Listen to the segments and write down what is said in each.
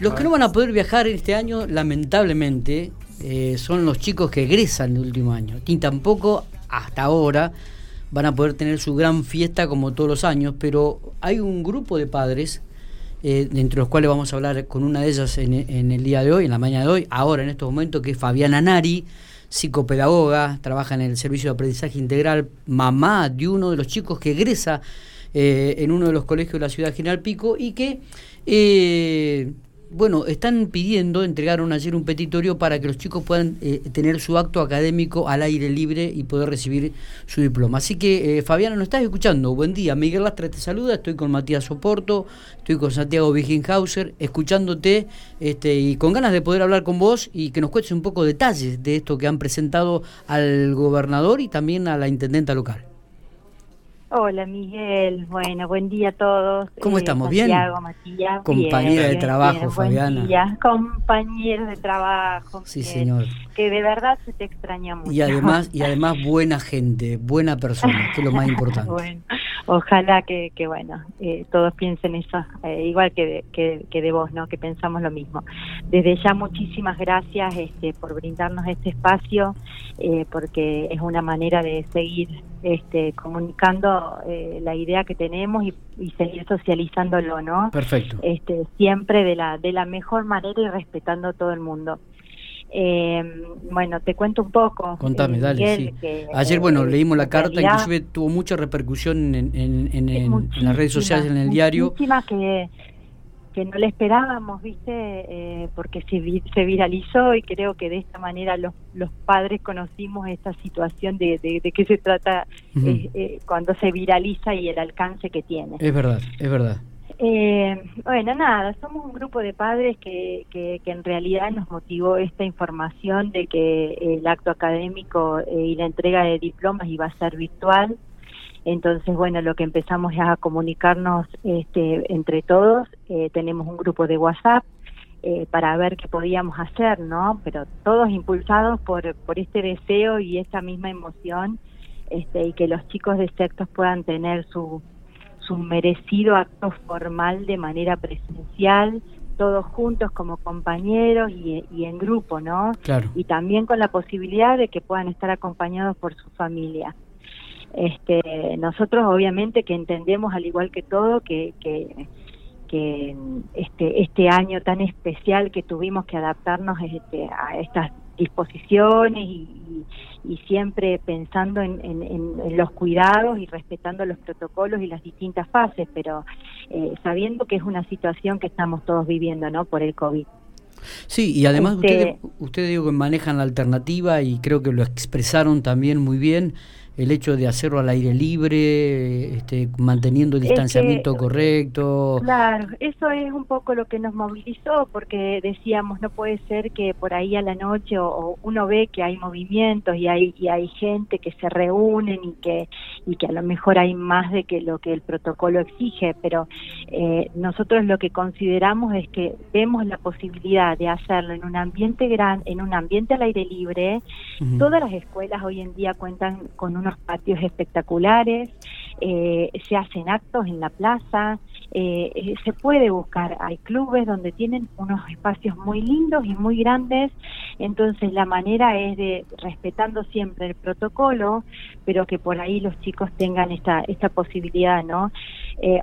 Los que no van a poder viajar este año, lamentablemente, eh, son los chicos que egresan el último año. Y tampoco, hasta ahora, van a poder tener su gran fiesta como todos los años, pero hay un grupo de padres, eh, entre los cuales vamos a hablar con una de ellas en, en, el día de hoy, en la mañana de hoy, ahora en estos momentos, que es Fabiana Nari, psicopedagoga, trabaja en el servicio de aprendizaje integral, mamá de uno de los chicos que egresa eh, en uno de los colegios de la ciudad General Pico y que eh, bueno, están pidiendo, entregaron ayer un petitorio para que los chicos puedan eh, tener su acto académico al aire libre y poder recibir su diploma. Así que, eh, Fabiana, nos estás escuchando. Buen día. Miguel Lastra te saluda. Estoy con Matías Soporto, estoy con Santiago Wiginhauser, escuchándote este, y con ganas de poder hablar con vos y que nos cuentes un poco detalles de esto que han presentado al gobernador y también a la intendenta local. Hola Miguel, bueno, buen día a todos. ¿Cómo eh, estamos? ¿Bien? Matías, Compañera de trabajo, Fabiana. Buen día, compañero de trabajo. Sí, señor. Que de verdad se te extraña mucho. Y además, y además buena gente, buena persona, que es lo más importante. bueno, ojalá que, que bueno, eh, todos piensen eso, eh, igual que de, que, que de vos, ¿no? Que pensamos lo mismo. Desde ya muchísimas gracias este, por brindarnos este espacio, porque es una manera de seguir este, comunicando eh, la idea que tenemos y, seguir socializándolo, ¿no? Perfecto. Este, siempre de la, de la mejor manera y respetando a todo el mundo. Eh, bueno, te cuento un poco. Contame, eh, dale, sí. Ayer, bueno, leímos la carta, inclusive tuvo mucha repercusión en, en, en, las redes sociales, en el diario. que que no le esperábamos, ¿viste? Eh, porque se, se viralizó y creo que de esta manera los, los padres conocimos esta situación de, de, qué se trata eh, eh, cuando se viraliza y el alcance que tiene. Es verdad, es verdad. Bueno, nada, somos un grupo de padres que, que, que, en realidad nos motivó esta información de que el acto académico y la entrega de diplomas iba a ser virtual. Entonces, bueno, lo que empezamos es a comunicarnos este, entre todos. Eh, tenemos un grupo de WhatsApp eh, para ver qué podíamos hacer, ¿no? Pero todos impulsados por, por este deseo y esta misma emoción este, y que los chicos de sectos puedan tener su, su merecido acto formal de manera presencial, todos juntos como compañeros y, y, en grupo, ¿no? Claro. Y también con la posibilidad de que puedan estar acompañados por su familia. Este, nosotros obviamente que entendemos al igual que todo que, que, este, este año tan especial que tuvimos que adaptarnos este, a estas disposiciones y, y, siempre pensando en, en, los cuidados y respetando los protocolos y las distintas fases, pero eh, sabiendo que es una situación que estamos todos viviendo, ¿no? Por el COVID. Sí, y además este ustedes, ustedes digo que manejan la alternativa y creo que lo expresaron también muy bien el hecho de hacerlo al aire libre, este, manteniendo el distanciamiento correcto. Claro, eso es un poco lo que nos movilizó, porque decíamos, no puede ser que por ahí a la noche o, uno ve que hay movimientos y hay, y hay gente que se reúnen y que, y que a lo mejor hay más de que lo que el protocolo exige, pero eh, nosotros lo que consideramos es que vemos la posibilidad de hacerlo en un ambiente gran, en un ambiente al aire libre. Todas las escuelas hoy en día cuentan con un patios espectaculares, eh, se hacen actos en la plaza, eh, se puede buscar, hay clubes donde tienen unos espacios muy lindos y muy grandes, entonces la manera es de, respetando siempre el protocolo, pero que por ahí los chicos tengan esta, esta posibilidad, ¿no?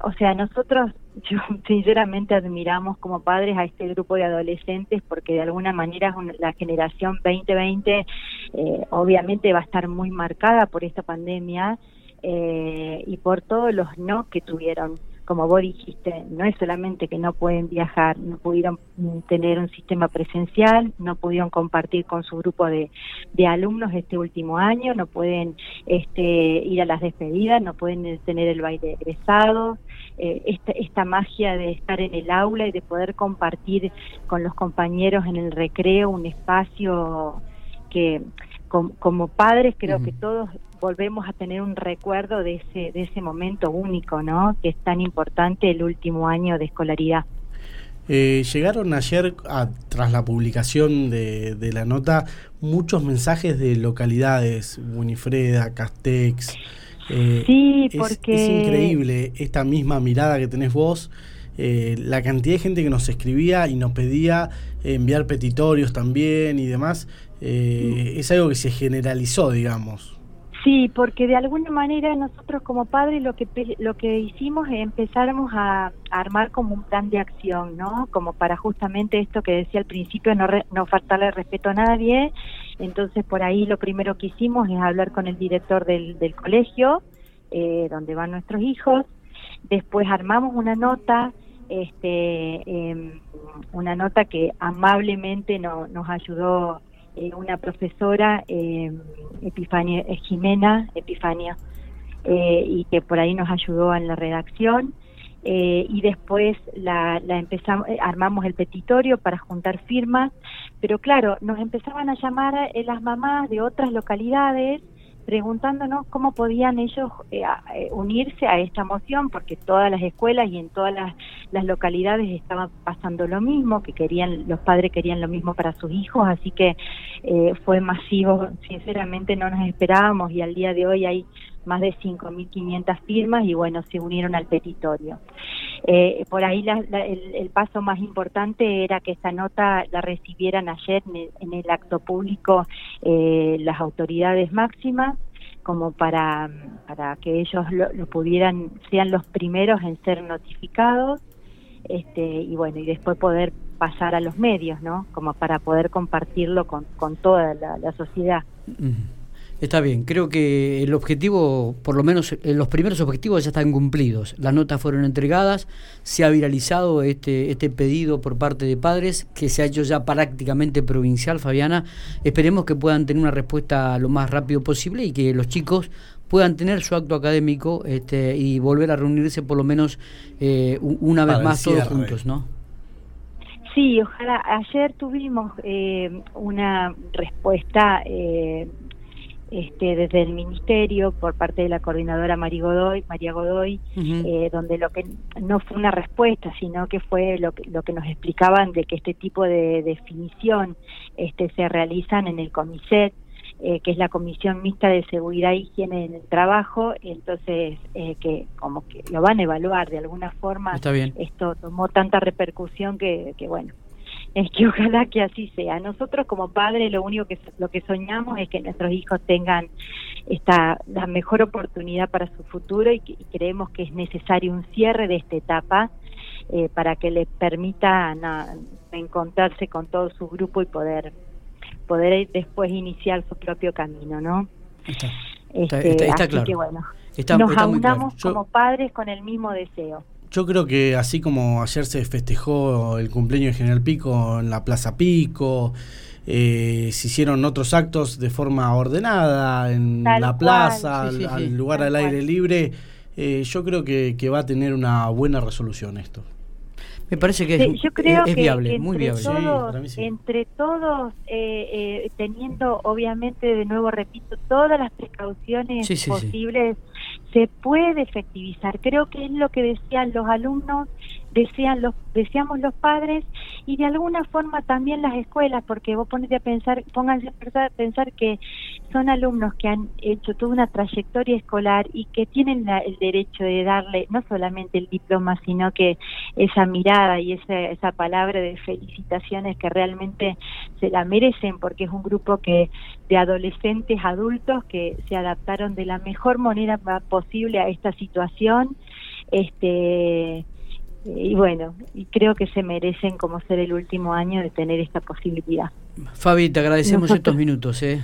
o sea, nosotros yo sinceramente admiramos como padres a este grupo de adolescentes porque de alguna manera la generación 2020 eh, obviamente va a estar muy marcada por esta pandemia eh, y por todos los no que tuvieron como vos dijiste, no es solamente que no pueden viajar, no pudieron tener un sistema presencial, no pudieron compartir con su grupo de, de alumnos este último año, no pueden este, ir a las despedidas, no pueden tener el baile egresado, eh, esta, esta magia de estar en el aula y de poder compartir con los compañeros en el recreo un espacio que como, padres creo que todos volvemos a tener un recuerdo de ese, de ese momento único, ¿no? Que es tan importante el último año de escolaridad. Eh, llegaron ayer, tras la publicación de, de, la nota, muchos mensajes de localidades, Winifreda, Castex. Eh, sí, porque... Es, increíble esta misma mirada que tenés vos eh, la cantidad de gente que nos escribía y nos pedía enviar petitorios también y demás, eh, es algo que se generalizó, digamos. Sí, porque de alguna manera nosotros como padres lo que lo que hicimos es empezáramos a, armar como un plan de acción, ¿no? Como para justamente esto que decía al principio, no, no faltarle respeto a nadie. Entonces por ahí lo primero que hicimos es hablar con el director del, del colegio, eh, donde van nuestros hijos. Después armamos una nota, este, em, una nota que amablemente no, nos ayudó una profesora, eh, Epifania, eh, Jimena Epifania, eh, y que por ahí nos ayudó en la redacción. y después la, la empezamos, armamos el petitorio para juntar firmas, pero claro, nos empezaban a llamar las mamás de otras localidades preguntándonos cómo podían ellos eh, eh, unirse a esta moción, porque todas las escuelas y en todas las, localidades estaban pasando lo mismo, que querían los padres querían lo mismo para sus hijos, así que eh, fue masivo, sinceramente no nos esperábamos y al día de hoy hay más de 5.500 firmas y bueno, se unieron al petitorio. Eh, por ahí el, paso más importante era que esta nota la recibieran ayer en el, acto público eh, las autoridades máximas como para, para que ellos lo, pudieran, sean los primeros en ser notificados este, y bueno, y después poder pasar a los medios, ¿no? Como para poder compartirlo con, con toda la, sociedad. Está bien, creo que el objetivo, por lo menos eh, los primeros objetivos ya están cumplidos. Las notas fueron entregadas, se ha viralizado este, este pedido por parte de padres, que se ha hecho ya prácticamente provincial, Fabiana. Esperemos que puedan tener una respuesta lo más rápido posible y que los chicos puedan tener su acto académico este, y volver a reunirse por lo menos eh, una vez más todos juntos, ¿no? Sí, ojalá. Ayer tuvimos eh, una respuesta eh, este, desde el ministerio por parte de la coordinadora María Godoy, María Godoy eh, donde lo que no fue una respuesta, sino que fue lo que, lo que nos explicaban de que este tipo de definición este, se realizan en el COMISET, eh, que es la Comisión Mixta de Seguridad e Higiene en el Trabajo, entonces eh, que como que lo van a evaluar de alguna forma. Esto tomó tanta repercusión que, que bueno, es que ojalá que así sea. Nosotros como padres lo único que lo que soñamos es que nuestros hijos tengan esta la mejor oportunidad para su futuro y, creemos que es necesario un cierre de esta etapa eh, para que les permita encontrarse con todo su grupo y poder poder después iniciar su propio camino, ¿no? Está, este, está, claro. Que, bueno, nos aunamos como padres con el mismo deseo. Yo creo que así como ayer se festejó el cumpleaños de General Pico en la Plaza Pico, eh, se hicieron otros actos de forma ordenada en la plaza, al, lugar al aire libre. Eh, yo creo que, que va a tener una buena resolución esto. Me parece que es, yo creo que viable, muy viable. Entre todos, eh, teniendo obviamente, de nuevo repito, todas las precauciones posibles se puede efectivizar. Creo que es lo que decían los alumnos, desean los, deseamos los padres y de alguna forma también las escuelas, porque vos ponete a pensar, pónganse a pensar que son alumnos que han hecho toda una trayectoria escolar y que tienen el derecho de darle no solamente el diploma, sino que esa mirada y esa, esa palabra de felicitaciones que realmente se la merecen, porque es un grupo que de adolescentes adultos que se adaptaron de la mejor manera posible a esta situación. Este, y bueno, y creo que se merecen como ser el último año de tener esta posibilidad. Fabi, te agradecemos estos minutos, ¿eh?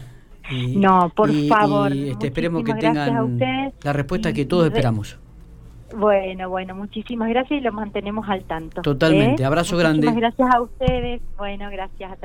no, por favor. Este, esperemos que tengan la respuesta que todos esperamos. Bueno, bueno, muchísimas gracias y lo mantenemos al tanto. Totalmente, ¿eh? abrazo grande. Muchísimas gracias a ustedes. Bueno, gracias, a